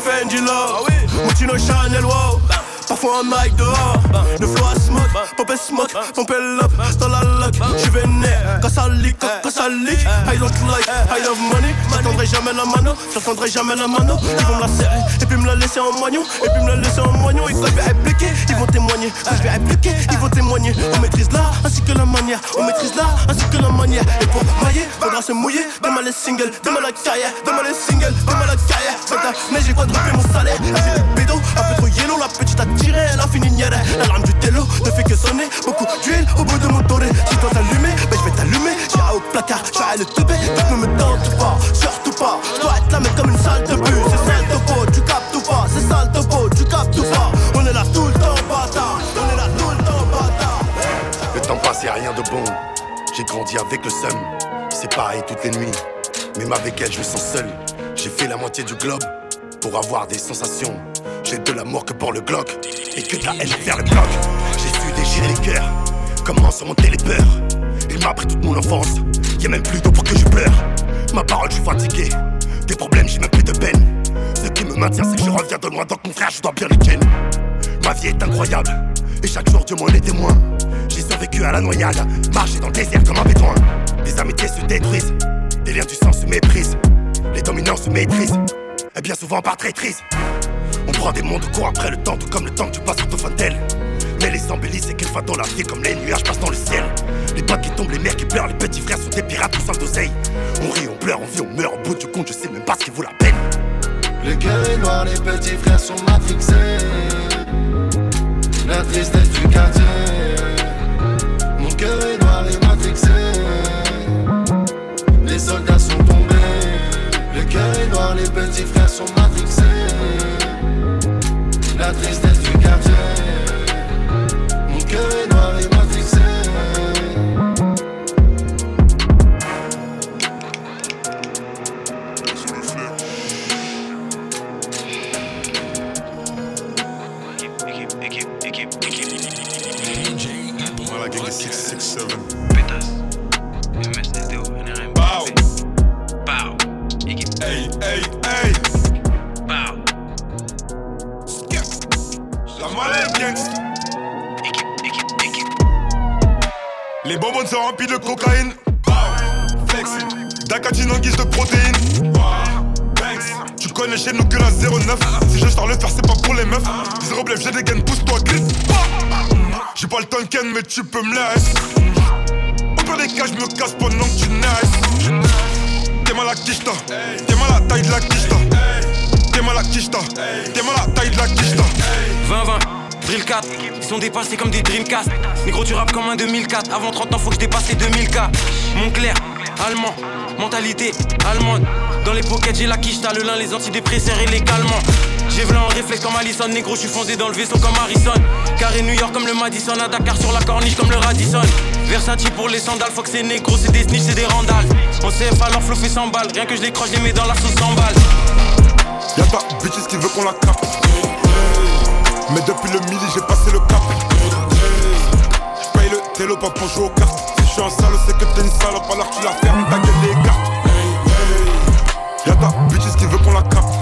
Gucci, Fendi, Love. Moutino, Chanel, wow. Parfois un mic dehors, le flow à smoke, pop smoke, pompe up dans la lock. J'suis vénère quand ça leak, quand ça leak. I don't like, I love money. J'attendrai jamais la mano, j'attendrai jamais la mano. Ils vont me la serrer et puis me la laisser en moignon, et puis me la laisser en moignon. Et quand je vais répliquer, ils vont témoigner. Quand je vais répliquer, ils vont témoigner. On maîtrise là ainsi que la manière, on maîtrise là ainsi que la manière. Et pour mailler, faudra se mouiller. Demain les singles, demain la carrière, demain les singles, demain la carrière. Mais j'ai quadruplé mon salaire, j'ai des pédos, un peu trop yellow, la petite a tiré, elle a fini nière. La larme du télo ne fait que sonner. Beaucoup d'huile au bout de mon toré. Si toi t'allumer, ben je vais t'allumer. J'ai haut placard, j'ai le teubé. Donc ne me tente pas, surtout pas. Je dois être là, mais comme une salle de bus. C'est sale topo, tu captes ou pas? C'est sale topo, tu captes ou pas? On est là tout le temps, bâtard. On est là tout le temps, bâtard. Le temps passe, y'a rien de bon. J'ai grandi avec le seum. C'est pareil toutes les nuits. Même avec elle, je me sens seul. J'ai fait la moitié du globe pour avoir des sensations. J'ai de l'amour que pour le Glock et que de la haine vers le bloc. J'ai su déchirer les cœurs, comment surmonter les peurs. Il m'a pris toute mon enfance, y a même plus d'eau pour que je pleure. Ma parole, je suis fatigué, des problèmes, j'ai même plus de peine. Ce qui me maintient, c'est que je reviens de loin, donc mon frère, je dois bien le ken. Ma vie est incroyable, et chaque jour, Dieu m'en est témoin. J'ai survécu à la noyade, marché dans le désert comme un bédouin. Les amitiés se détruisent, des liens du sang se méprisent, les dominants se maîtrisent, et bien souvent par traîtrise. On prend des mondes court après le temps, tout comme le temps que tu passes sur ton fontaine. Mais les embellis, c'est qu'une fois dans la vie, comme les nuages passent dans le ciel. Les potes qui tombent, les mères qui pleurent, les petits frères sont des pirates tout sans d'oseille. On rit, on pleure, on vit, on meurt. Au bout du compte, je sais même pas ce qui vaut la peine. Le cœur est noir, les petits frères sont matrixés. La tristesse du quartier. Mon cœur est noir et matrixé. Les soldats sont tombés. Le cœur est noir, les petits frères sont matrixés. La tristesse du quartier. Mon cœur est noir et T'es mal à la taille de la quicheta. T'es mal à quicheta. T'es mal à la taille de la quicheta. 20-20, drill 4, ils sont dépassés comme des Dreamcast. Négro, tu rappes comme un 2004. Avant 30 ans, faut que je dépasse les 2000K. Montclair, allemand, mentalité allemande. Dans les pockets, j'ai la quiche, t'as le lin, les antidépresseurs et les calmants. J'ai v'là en réflexe comme Allison, négro, je suis foncé dans le vaisseau comme Harrison. Carré New York comme le Madison, à Dakar sur la corniche comme le Radisson. Versace pour les sandales, faut que c'est négro, c'est des snitch, c'est des randales. On pas leur flow fait 100 balles, rien que je les croche, je les mets dans la sauce 100 balles. Y'a ta bitches qui veut qu'on la capte. Mais depuis le midi, j'ai passé le cap. J'paye le télo pas pour jouer aux cartes. Si je suis un sale, c'est que t'es une salope, alors tu la fermes, ta gueule les. Y'a ta bitches qui veut qu'on la capte.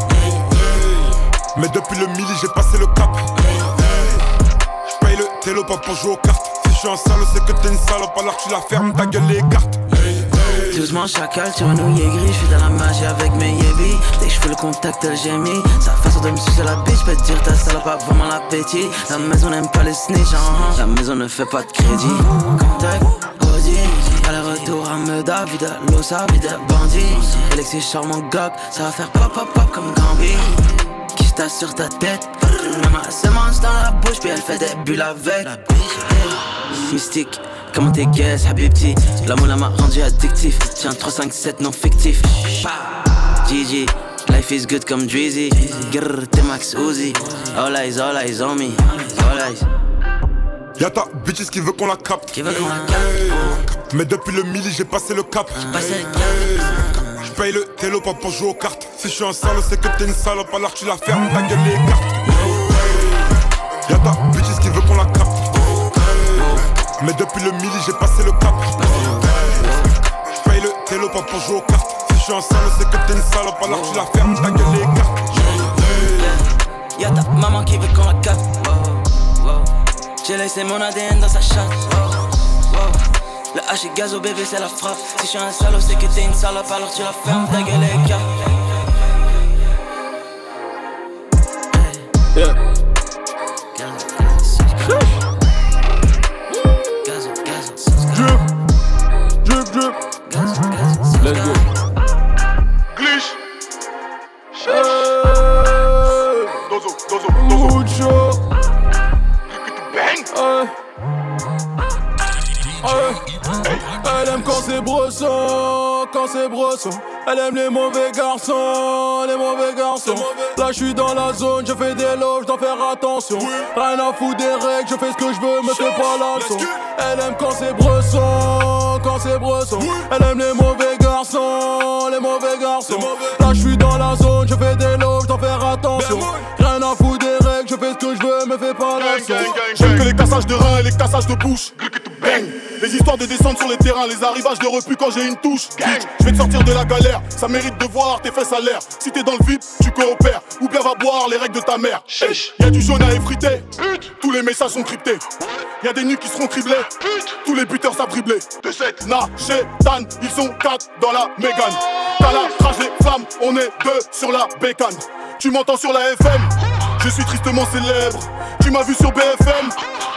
Mais depuis le midi, j'ai passé le cap. J'paye le télo pas pour jouer aux cartes. Je suis un sale, c'est que t'es une salope, alors tu la fermes, ta gueule les cartes. Doucement chacal, tu renouilles gris, j'suis dans la magie avec mes yébis Dès que j'fais le contact, elle gémit Sa façon de me sucer la bitch, j'peux te dire ta salope a vraiment l'appétit. La maison n'aime pas les snitch, hein. la maison ne fait pas de crédit. Contact, Audi, aller-retour à Meda, vide l'osa, vide bandit Alexis charmant gog, ça va faire pop pop pop comme Gambi Qui sur ta tête? Maman se mange dans la bouche, puis elle fait des bulles avec Mystique, comment t'es guess, Habibti L'amour m'a rendu addictif. Tiens 3, 5, 7 non fictif. GG, life is good comme Drizzy. Grrr, t'es Max Uzi. All eyes, all eyes on me. All eyes. Y'a ta bitches qui veut qu'on la capte. Qui veut qu'on la capte. Mais depuis le midi, j'ai passé le cap. Passé le cap. J'paye le télo pas pour jouer aux cartes. Si je suis un sale, c'est que t'es une salope, alors tu la fermes, ta gueule les cartes. Mais depuis le midi, j'ai passé le cap. J'paye le télo pas pour jouer aux cartes. Si je suis un salaud, c'est que t'es une salope, alors tu la fermes, ta gueule les cartes. Y'a ta maman qui veut qu'on la capte. J'ai laissé mon ADN dans sa chatte. Le H et gaz au bébé, c'est la frappe. Si je suis un salaud, c'est que t'es une salope, alors tu la fermes, ta gueule les cartes. Mucho. Elle aime quand c'est brosson, quand c'est brosson. Elle aime les mauvais garçons, les mauvais garçons. Là, je suis dans la zone, je fais des loges, dois faire attention. Rien à foutre des règles, je fais ce que je veux, me fais pas la. Elle aime quand c'est brosson, quand c'est brosson. Elle aime les mauvais garçons, les mauvais garçons. Là, je suis dans la zone, je fais des loges, dois faire attention. Je fais ce que je veux, me fais pas la. J'aime que les cassages de reins et les cassages de bouche. Bang. Les histoires de descente sur les terrains, les arrivages de repu quand j'ai une touche. Je vais te sortir de la galère, ça mérite de voir tes fesses à l'air. Si t'es dans le vide, tu coopères. Ou bien va boire les règles de ta mère. Y a du jaune à effriter, tous les messages sont cryptés. Y a des nuits qui seront criblés, tous les buteurs savent dribbler. De cette na, chez Dan, ils sont quatre dans la Mégane. T'as la crache des flammes, on est deux sur la bécane. Tu m'entends sur la FM, je suis tristement célèbre. Tu m'as vu sur BFM,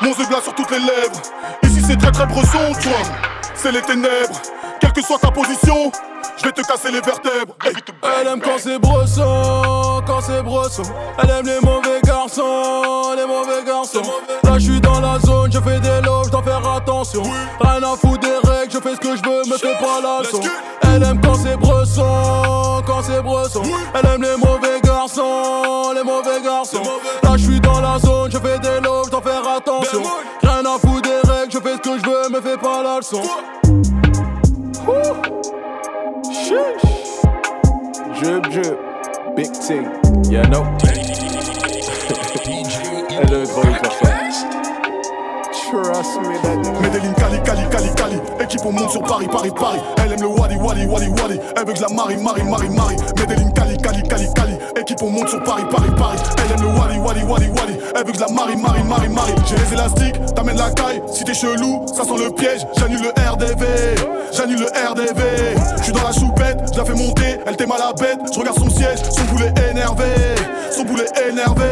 mon glace sur toutes les lèvres. Ici c'est très très bresson, toi. C'est les ténèbres. Quelle que soit ta position, je vais te casser les vertèbres. Hey. Elle aime quand c'est brosson, quand c'est brosson. Elle aime les mauvais garçons, les mauvais garçons. Là, je suis dans la zone, je fais des loges, je dois faire attention. Rien à foutre des règles, je fais ce que je veux, me fais pas la leçon. Elle aime quand c'est brosson, quand c'est brosson. Elle aime les mauvais garçons. Là, je suis dans la zone, je fais des loges, je dois faire attention. Rien à foutre des règles, je fais ce que je veux, me fais pas la leçon. Drip, drip, big thing, yeah, no. Trust me, that Medellin, Cali, Cali, Cali, Cali. Équipe, on monte sur Paris, Paris, Paris. Elle aime le Wally, Wally, Wally, Wally. Elle veut que la marie, marie, marie, marie. Medellin, Cali, Cali, Cali, Cali. Équipe, on monte sur Paris, Paris, Paris. Elle aime le Wally, Wally, Wally, Wally. Elle veut que la marie, marie, marie, marie. J'ai les élastiques, t'amènes la caille. Si t'es chelou, ça sent le piège. J'annule le RDV, j'annule le RDV. Je suis dans la choupette, je la fais monter. Elle t'aime à la bête, je regarde son siège, son boulet énervé. Son boulet énervé.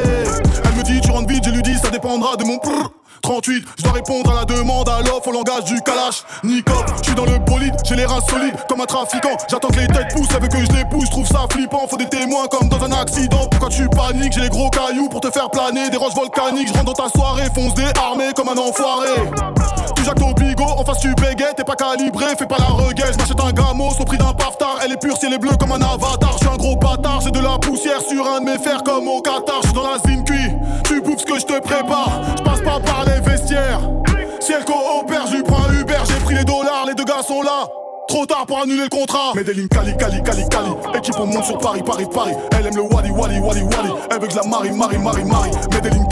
Elle me dit, tu rentres vite, je lui dis, ça dépendra de mon prrr. 38, je dois répondre à la demande à l'offre au langage du kalash. Nico, je suis dans le bolide, j'ai les reins solides comme un trafiquant. J'attends que les têtes poussent, veut que je les pousse, trouve ça flippant. Faut des témoins comme dans un accident. Pourquoi tu paniques? J'ai les gros cailloux pour te faire planer, des roches volcaniques. Je rentre dans ta soirée, fonce des armées comme un enfoiré. Tu jacques ton bigot, en face tu bégayes, t'es pas calibré, fais pas la reguette. J'm'achète un gamos au prix d'un paftard, elle est pure, si elle est bleue comme un avatar. J'suis un gros bâtard, j'ai de la poussière sur un de mes fers comme au Qatar. J'suis dans la zine je te prépare. J'passe pas par les vestiaires. Si elle coopère, j'lui prends Uber, j'ai pris les dollars, les deux gars sont là. Trop tard pour annuler le contrat. Medellin, Cali, Cali, Cali, Cali. Équipe, on monte sur Paris, Paris, Paris. Elle aime le Wally, Wally, Wally, Wally. Elle veut que je la marie, marie, marie, marie. Cali, Cali, Cali,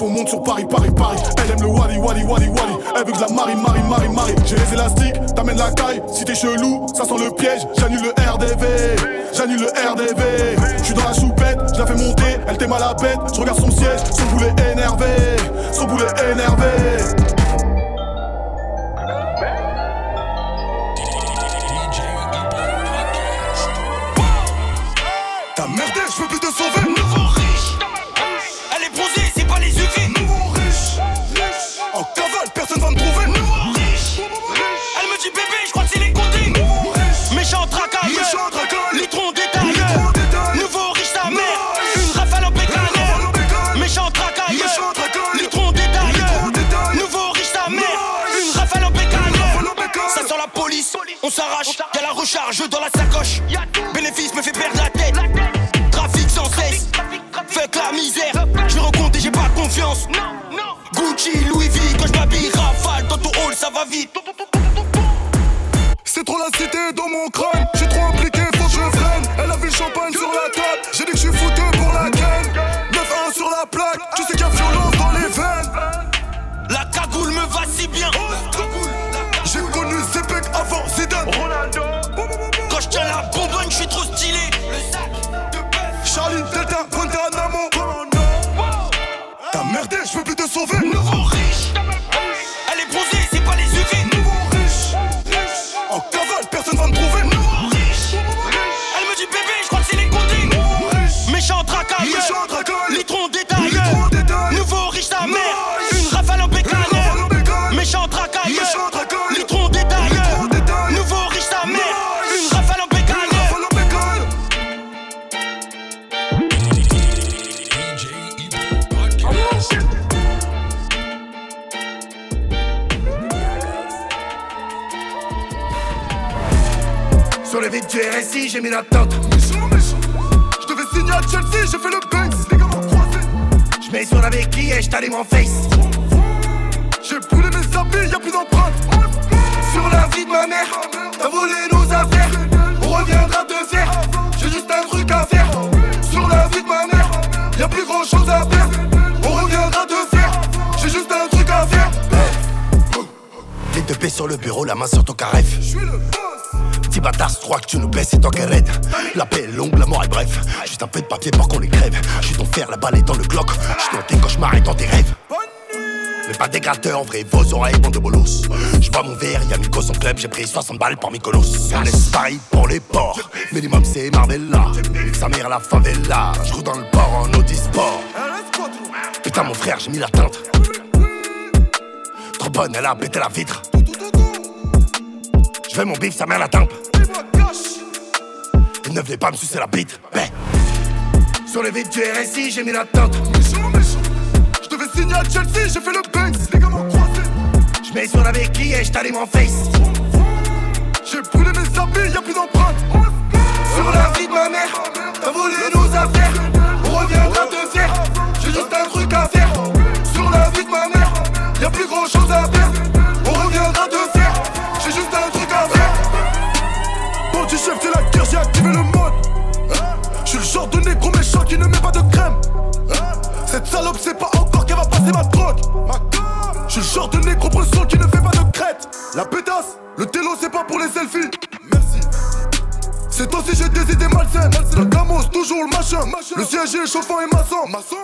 On monte sur Paris, Paris, Paris. Elle aime le Wally, Wally, Wally, Wally. Elle veut que la marie, marie, marie, marie. J'ai les élastiques, t'amènes la caille. Si t'es chelou, ça sent le piège. J'annule le RDV, j'annule le RDV. Je suis dans la choupette, je la fais monter. Elle t'aime à la bête, je regarde son siège, son boulet énervé. Son boulet énervé. tu sais qu'il y a violence dans les veines. La cagoule me va si bien. Oh, J'ai connu Zepek avant Zidane. Quand je tiens la bonbonne, je suis trop stylé. Charlie, Delta, Ponte, Namo. Oh, T'as merdé, je veux plus te sauver. Sur les vides du RSI, j'ai mis la tente. Méchant, méchant. Je devais signer à Chelsea, j'ai fait le Banks. Les gars m'ont croisé. Je mets sur la béquille et je t'allume en face. J'ai brûlé mes habits, y'a plus d'empreintes. Sur la vie de ma mère, t'as volé nos affaires. On reviendra te faire. J'ai juste un truc à faire. Sur la vie de ma mère, y'a plus grand chose à faire. On reviendra te faire. J'ai juste un truc à faire. Les deux pieds sur le bureau, la main sur ton carref. Je suis le. Petit bâtard, je crois que tu nous baisses tant qu'elle raide. La paix est longue, la mort est bref. Juste un peu de papier pour qu'on les crève. Je ton fer, la balle est dans le Glock. Je suis dans tes cauchemars et dans tes rêves. Mais pas des gratteurs, en vrai, vos oreilles, bande de bolos. Je mon verre, y'a Nico son club, j'ai pris 60 balles par Mykonos. On laisse Paris pour les ports, minimum c'est Marvella. Sa mère la favela, je dans le port en Audi Sport. Putain, mon frère, j'ai mis la teinte. Trop bonne, elle a pété la vitre. Je veux mon bif, sa mère la tempe. Ne venait pas me sucer la bite. Ouais. Sur les vides du RSI, j'ai mis la tente. Méchant, méchant. Je devais signer à Chelsea, j'ai fait le Banks. Les gars m'ont croisé. Je mets sur la béquille et je t'allume en face. J'ai brûlé mes habits, y'a plus d'empreintes. Sur la vie de ma mère, t'as volé nos affaires. On reviendra te faire. J'ai juste un truc à faire. Sur la vie de ma mère, y'a plus grand chose à faire. Je suis le genre de négro méchant qui ne met pas de crème. Cette salope, c'est pas encore qu'elle va passer ma drogue. Je suis le genre de négro bresson qui ne fait pas de crête. La pétasse, le télo, c'est pas pour les selfies. C'est aussi j'ai des idées malsaines. La gamos, toujours le machin. Le siège est chauffant et maçon.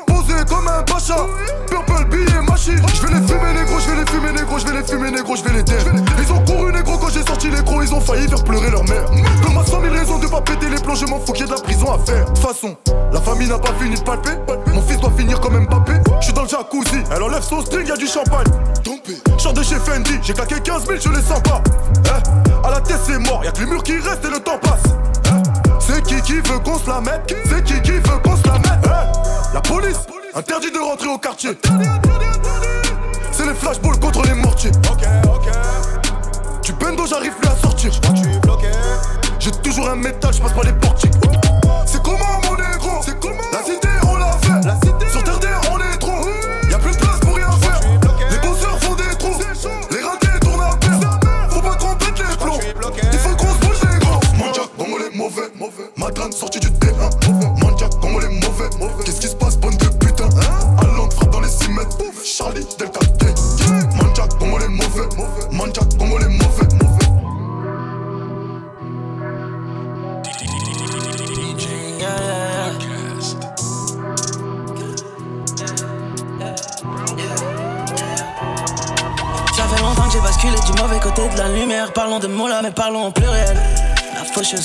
Posé comme un pacha. Purple billet machine. Je vais les fumer, négro, je vais les fumer, négro, je vais les fumer, négro, je vais les taire. Ils ont couru, négro, quand j'ai sorti les gros, ils ont failli faire pleurer leur mère. Comme à 100 000 raisons de pas péter les plombs, je m'en fous qu'il y ait de la prison à faire. De toute façon, la famille n'a pas fini de palper. Mon fils doit finir comme Mbappé. Je suis dans le jacuzzi, elle enlève son string, y a du champagne. Chant de chez Fendi, j'ai claqué 15 000, je les sens pas. Hein à la tête, c'est mort, y'a que les murs qui restent et le temps passe. C'est qui qui veut qu'on se la mette? C'est qui qui veut qu'on se la mette? La police interdit de rentrer au quartier. C'est les flashballs contre les mortiers. Ok, ok. Du bendo j'arrive plus à sortir. J'ai toujours un métal, je passe par les portiques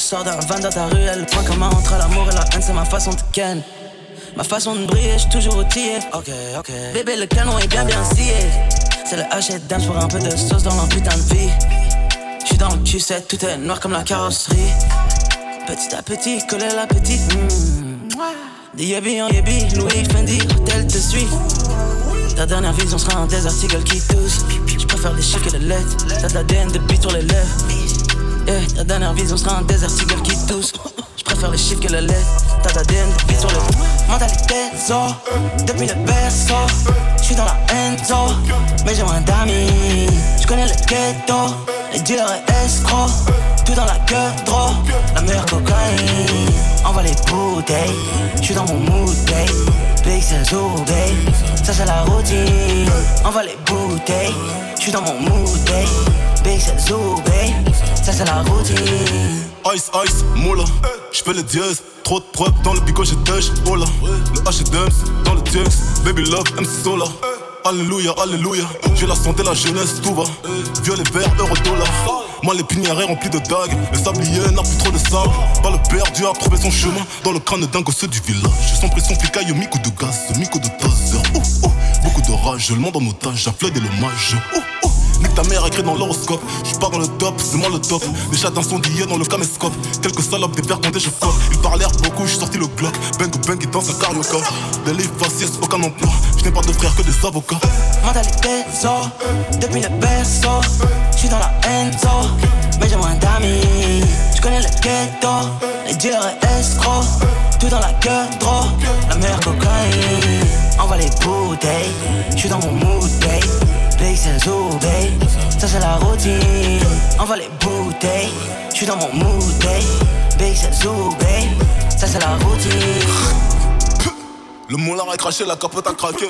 La sort d'un van dans ta ruelle. Le point commun entre l'amour et la haine, c'est ma façon de ken. Ma façon de briller, j'suis toujours outillé. Ok, ok. Bébé, le canon est bien bien scié. C'est le H dance pour un peu de sauce dans leur putain de vie. J'suis dans le Q7, tout est noir comme la carrosserie. Petit à petit, coller l'appétit. Mm. Des yébis en yébi, Louis Fendi, hôtel te suit. Ta dernière vision sera un articles qui toussent. Je préfère les chics et les lettres. T'as de l'ADN de bite sur les lèvres. Yeah, ta dernière vision sera un des articles qui toussent. Je préfère les chiffres que les lettres. T'as de bite sur lèvres. Mentalité zo, depuis le berceau. J'suis dans la enzo, mais j'ai moins d'amis. J'connais le ghetto, les dealers et escrocs. Tout dans la gueule, trop. La meilleure cocaïne. Envoie les bouteilles, j'suis dans mon mood, babe. Zoo, babe. Ça c'est la routine. Envoie les bouteilles, j'suis dans mon mood, zoo, babe. Ça c'est la routine. Ice, ice, moula. J'fais les dièses, trop de preuves dans le bigot, j'ai touch. Oh là, le H et dans le TX. Baby love, MC Sola. Alléluia, alléluia. J'ai la santé, la jeunesse, tout va. Violet, vert, euro, dollar. Moi, les pinières remplis de dagues. Le sablier n'a plus trop de sable. Pas le perdu a trouvé son chemin dans le crâne d'un gosse du village. Sans pression, flicaille, micro de gaz, micro de taser. Beaucoup de rage, le monde en otage, j'afflède l'hommage. Nique ta mère écrit dans l'horoscope. Je pars dans le top, c'est moi le top. Les chats sont d'hier dans le caméscope. Quelques salopes, des verres condés, je fuck. Ils parlèrent beaucoup, j'suis sorti le glock. Bang bang, ils dansent un carioca. Des livres faciès, aucun emploi. Je n'ai pas de frères que des avocats. Mentalité, so, depuis le berceau. J'suis dans la enzo, mais j'ai moins d'amis. J'connais le ghetto, les dealers et escrocs. Tout dans la queue, trop, la meilleure cocaïne. Envoie les bouteilles, j'suis dans mon mood, babe, ça c'est la routine. Envoie les bouteilles, j'suis dans mon mood. Pixels babe, ça c'est la routine. Le moulin a craché, la capote a craqué.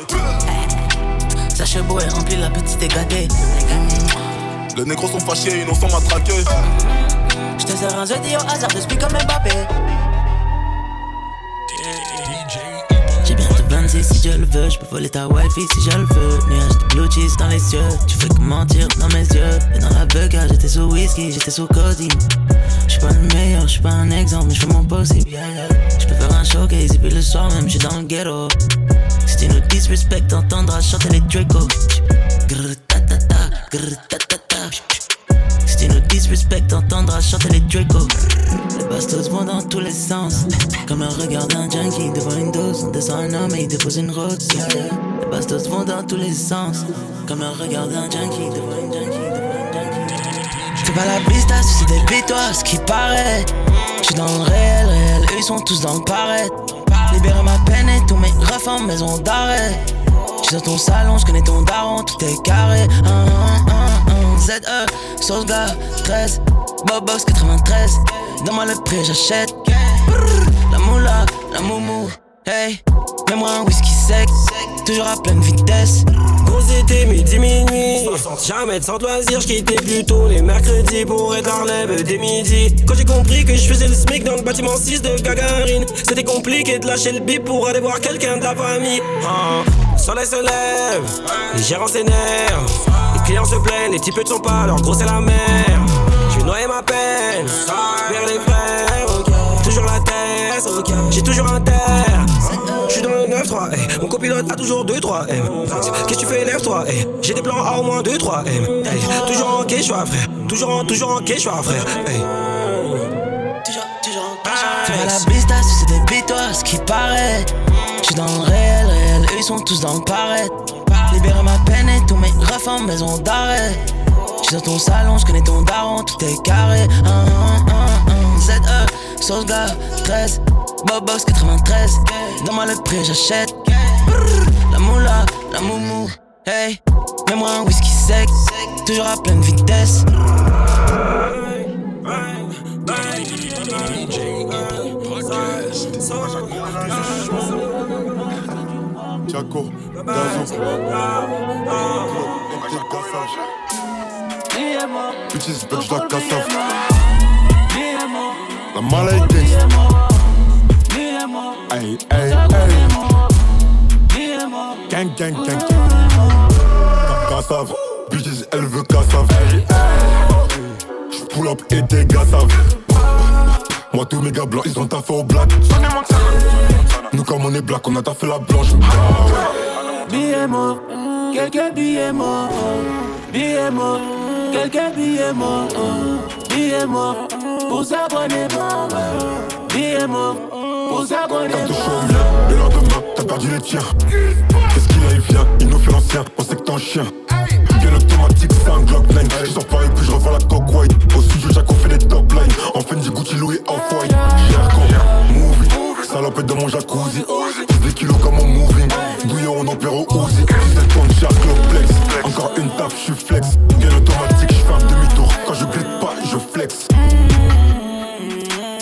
Sache beau est rempli, la petite est gâtée. Les négros sont fâchés, ils nous sont matraqués. J'te sers un jeudi au hasard, je suis comme Mbappé. Si je le veux, je peux voler ta wifi si je le veux. Nuage de blue cheese dans les yeux, tu fais que mentir dans mes yeux. Et dans la car j'étais sous whisky, j'étais sous codeine. J'suis pas le meilleur, j'suis pas un exemple, mais j'fais mon possible. Je J'peux faire un showcase et puis le soir même j'suis dans le ghetto. Si tu nous disrespect, t'entendras chanter les Draco. Grrr ta ta ta, grrr ta ta ta. Disrespect, t'entendras chanter les Draco. Les bastos vont dans tous les sens. Comme le regard d'un junkie devant une dose. On descend un homme et il dépose une rose. Les bastos vont dans tous les sens. Comme le regard d'un junkie devant une junkie. T'es pas la pista, si c'est des victoires, ce qui paraît. J'suis dans le réel, réel, eux ils sont tous dans le pareil. Libérer ma peine et tous mes refs en maison d'arrêt. J'suis dans ton salon, j'connais ton daron, tout est carré. ZE, gars, 13, Bobox 93. Donne-moi le prix, j'achète. La moula, la moumou, hey. Mets-moi un whisky sec, toujours à pleine vitesse. Gros été midi minuit, jamais sans loisir, j'quittais plutôt les mercredis pour être Harlem dès midi. Quand j'ai compris que je faisais le SMIC dans le bâtiment 6 de Gagarine, c'était compliqué de lâcher le bip pour aller voir quelqu'un de la famille. Ah, soleil se lève, les gérants s'énervent, les clients se plaignent, les types ne sont pas, leur gros c'est la mer. J'ai noyé ma peine, vers les frères, toujours la tête, j'ai toujours un terre. J'suis dans le 9-3, eh. mon copilote a toujours 2-3 Qu'est-ce que tu fais, lève-toi eh. J'ai des plans à au moins 2-3 eh. Toujours en quechua, frère. Toujours en, toujours en quechua, frère. Toujours, toujours en Tu vois la bista, c'est des bitoires, ce qui paraît. J'suis dans le réel, ils sont tous dans le pareil. Libérer ma peine et tous mes refs en maison d'arrêt. J'suis dans ton salon, j'connais ton daron, tout est carré. ZE, sauce gars, 13, Bobox 93. Donne-moi le prix, j'achète. La moula, la moumou, hey. Mets-moi un whisky sec, toujours à pleine vitesse. Dazo, Bitches, bitch, la. La. Hey, hey, hey. Gang, gang, gang, gang. Cassave. Bitches, elle veut cassave. J'pull up et des savent. Moi, tous mes gars blancs, ils ont taffé au black. Nous, comme on est black, on a taffé la blanche. Billets morts, quelques billets morts. Billets morts, quelques billets morts. Billets morts, pour s'abonner, Billets morts, pour s'abonner. T'as chaud, le lendemain, t'as perdu les tiens. Qu'est-ce qu'il a, il vient, il nous fait l'ancien, pensait que t'es un chien. Bien automatique, c'est un Glock 9. Je sors et puis je revois la coque white. Au studio, Jack, on fait des top lines. En Fendi, Gucci, Louis, Off-White. Cher movie. Salopé dans mon jacuzzi. Des kilos comme en moving. Bouillon, on opère au Uzi. 17 tonnes, Jack, Flex. Encore une taf, je suis flex. Bien automatique, je fais un demi-tour. Quand je glisse pas, je flex.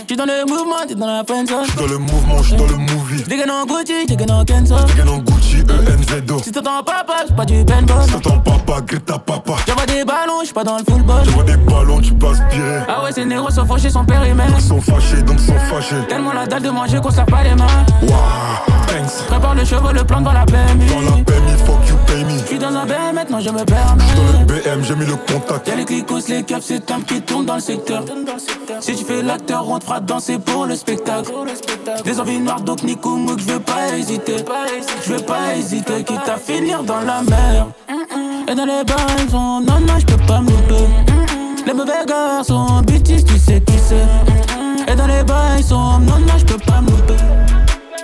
J'suis dans le mouvement, t'es dans la friendzone. J'suis dans le mouvement, j'suis dans le movie. J'dégaine en Gucci, j'dégaine en Kenzo. J'dégaine en Gucci, ENZO. Si t'entends papa, c'est pas du paintball. Si t'entends papa, Greta papa. J'envoie des ballons, j'suis pas dans le football. J'envoie des ballons, tu peux aspirer. Ah ouais, ces négros sont fauchés, sont périmètres. Ils sont fâchés, donc sont fâchés. Tellement la dalle de manger qu'on sert pas les mains. Waouh, thanks. Prépare le cheveu, le plan dans la PMI. Dans la PMI, fuck you, pay me. J'suis dans un BM, maintenant je me permets. Dans le BM, j'ai mis le contact. Y'a les clicos, les caps, c'est un qui tourne dans le secteur. Si tu fais l'acteur, on te fera danser pour le spectacle. Des envies noires, donc Nico Mouk, je veux pas hésiter. Je veux pas hésiter, quitte à finir dans la mer. Et dans les sont non, non, je peux pas me louper. Les mauvais gars sont bêtises, tu sais qui c'est. Et dans les sont non, non, je peux pas me louper.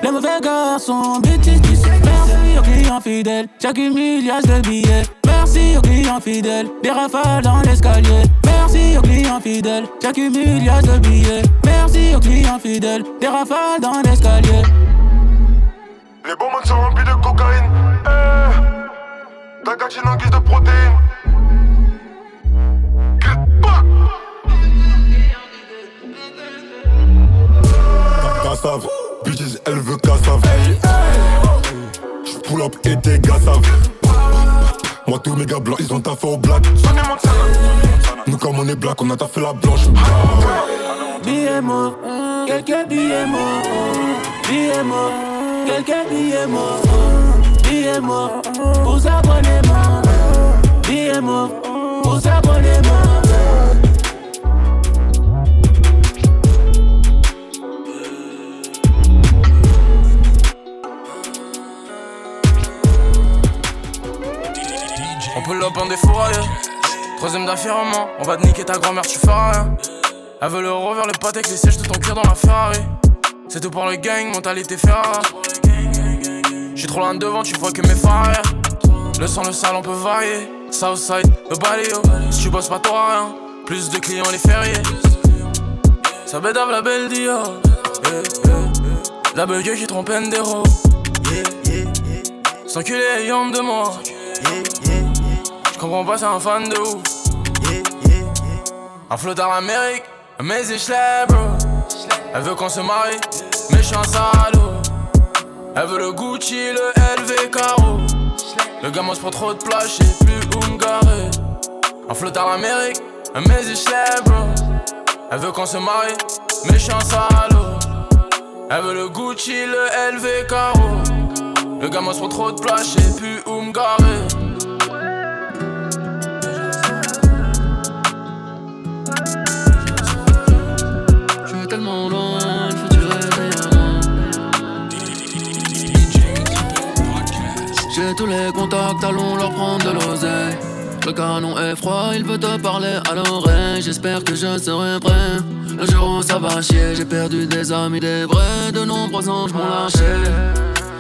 Les mauvais gars sont bêtises, tu sais. Merci aux clients fidèles, j'accumule liasse de billets. Merci aux clients fidèles, des rafales dans l'escalier. Merci aux clients fidèles, j'accumule liasse de billets. Merci aux clients fidèles, des rafales dans l'escalier. Les bonbons sont remplis de cocaïne. Eh, ta gatine en guise de protéines. Cassave, bitches, elle veut cassave. J'pull up et tes gars savent. Moi, tous mes gars blancs, ils ont taffé au black. Nous, comme on est black, on a taffé la blanche. Billets morts. Billets morts, quelques billets morts. Billets morts, pour s'abonner morts. Billets morts, pour s'abonner morts. On peut l'op en défouraillé. Troisième d'affirmement, on va te niquer ta grand-mère, tu feras rien. Elle veut le rover, le pâté avec les sièges de ton cuir dans la Ferrari. C'est tout pour le gang, mentalité Ferrari. J'suis trop loin devant, tu vois que mes phares. Le sang, le sale, on peut varier. Southside, le baléo. Si tu bosses pas, t'auras rien. Plus de clients, les fériés. Ça bédave la belle Dior. La belle qui trompe. Sans culé, ayant de moi. J'comprends pas, c'est un fan de ouf. Un flot l'Amérique, mais c'est. Elle veut qu'on se marie, mais j'suis un salaud. Elle veut le Gucci, le LV Caro. Le gamin se prend trop de place, j'sais plus où me garer. Un flot à l'Amérique, mais c'est bro. Elle veut qu'on se marie, mais j'suis un salaud. Elle veut le Gucci, le LV Caro. Le gamin se prend trop de place, j'sais plus où me tous les contacts, allons leur prendre de l'oseille. Le canon est froid, il veut te parler à l'oreille. J'espère que je serai prêt. Le jour où ça va chier, j'ai perdu des amis, des vrais. De nombreux anges m'ont lâché.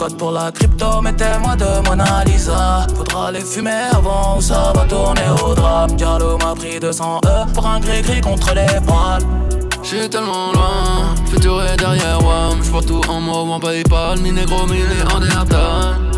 code pour la crypto, mettez-moi de Mona Lisa Faudra les fumer avant ou ça va tourner au drame. Diallo m'a pris 200 E pour un gris-gris contre les poils J'suis tellement loin, futur est derrière moi J'vois tout en mauve, en Paypal, mi négro, mi néandertal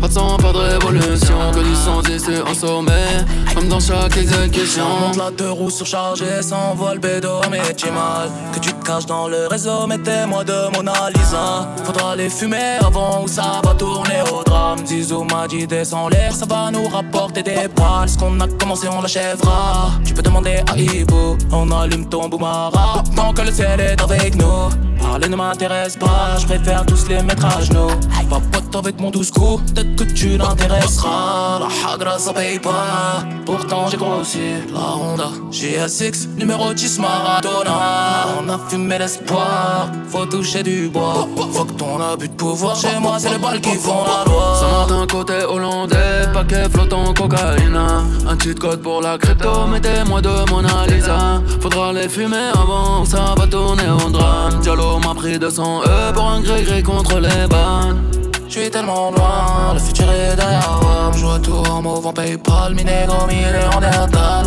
Pas de sang, pas de révolution, que du sang ici en sommet. Comme dans chaque exécution. Monte la deux roues surchargées, s'envole bédo, mais tu mal. Que tu te caches dans le réseau, mettez-moi de Mona Lisa. Faudra les fumer avant ou ça va tourner au drame. Zizou m'a dit descends l'air, ça va nous rapporter des poils. Ce qu'on a commencé on l'achèvera. Tu peux demander à Ibo, on allume ton boumara. Tant que le ciel est avec nous Parler ne m'intéresse pas, je préfère tous les mettre à genoux. Pas pote avec mon douce coup, que tu l'intéresseras La hagra ça paye pas, pourtant j'ai grossi La Honda GS6, numéro 10 Maradona On a fumé l'espoir, faut toucher du bois Faut que ton abus de pouvoir chez moi c'est les balles qui font la loi d'un côté hollandais, paquet flottant cocaïne. Un cheat code pour la crypto, mettez-moi de Mona Lisa. Faudra les fumer avant, ça va tourner au drame. Diallo m'a pris 200 E pour un gré-gré contre les bannes. J'suis tellement loin, le futur est derrière moi. À tout en mouvant PayPal, minégo, mille en détal.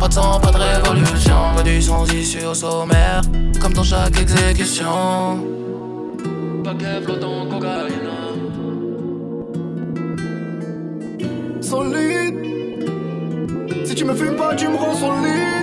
Pas de sang, pas de révolution, pas du sans issue au sommaire, comme dans chaque exécution. Paquet flottant cocaïne. Solide. Si tu me fumes pas, tu me rends. Solide.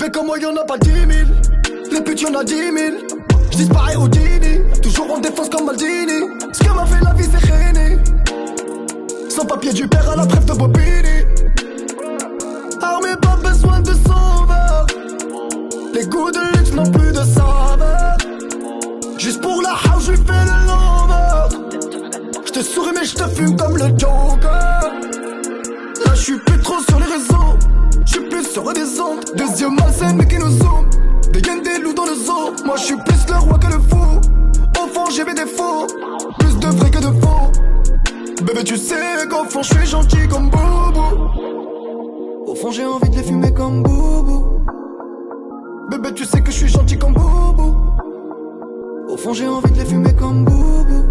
Bébé, comme moi, y'en a pas dix mille. Les putes, y'en a dix mille. Je disparais au dîner. Toujours en défense comme Maldini. Ce que m'a fait la vie, c'est René. Sans papier du père à la trêve de Bobini. Armé, pas besoin de sauveur. Les goûts de luxe n'ont plus de saveur. Juste pour la house, je lui fais le lover. Je te souris, mais je te fume comme le Joker. Là, je suis plus trop sur les réseaux. Je suis plus sur des ondes. Des yeux malsains, mais qui nous zooment. Des hyènes, des loups dans le zoo. Moi, je suis plus le roi que le fou. Au fond, j'ai mes défauts. Plus de vrai que de faux. Bébé, tu sais qu'au fond, je suis gentil comme Boubou. Au fond, j'ai envie de les fumer comme Boubou. Bébé, tu sais que je suis gentil comme Boubou. Au fond, j'ai envie de les fumer comme Boubou.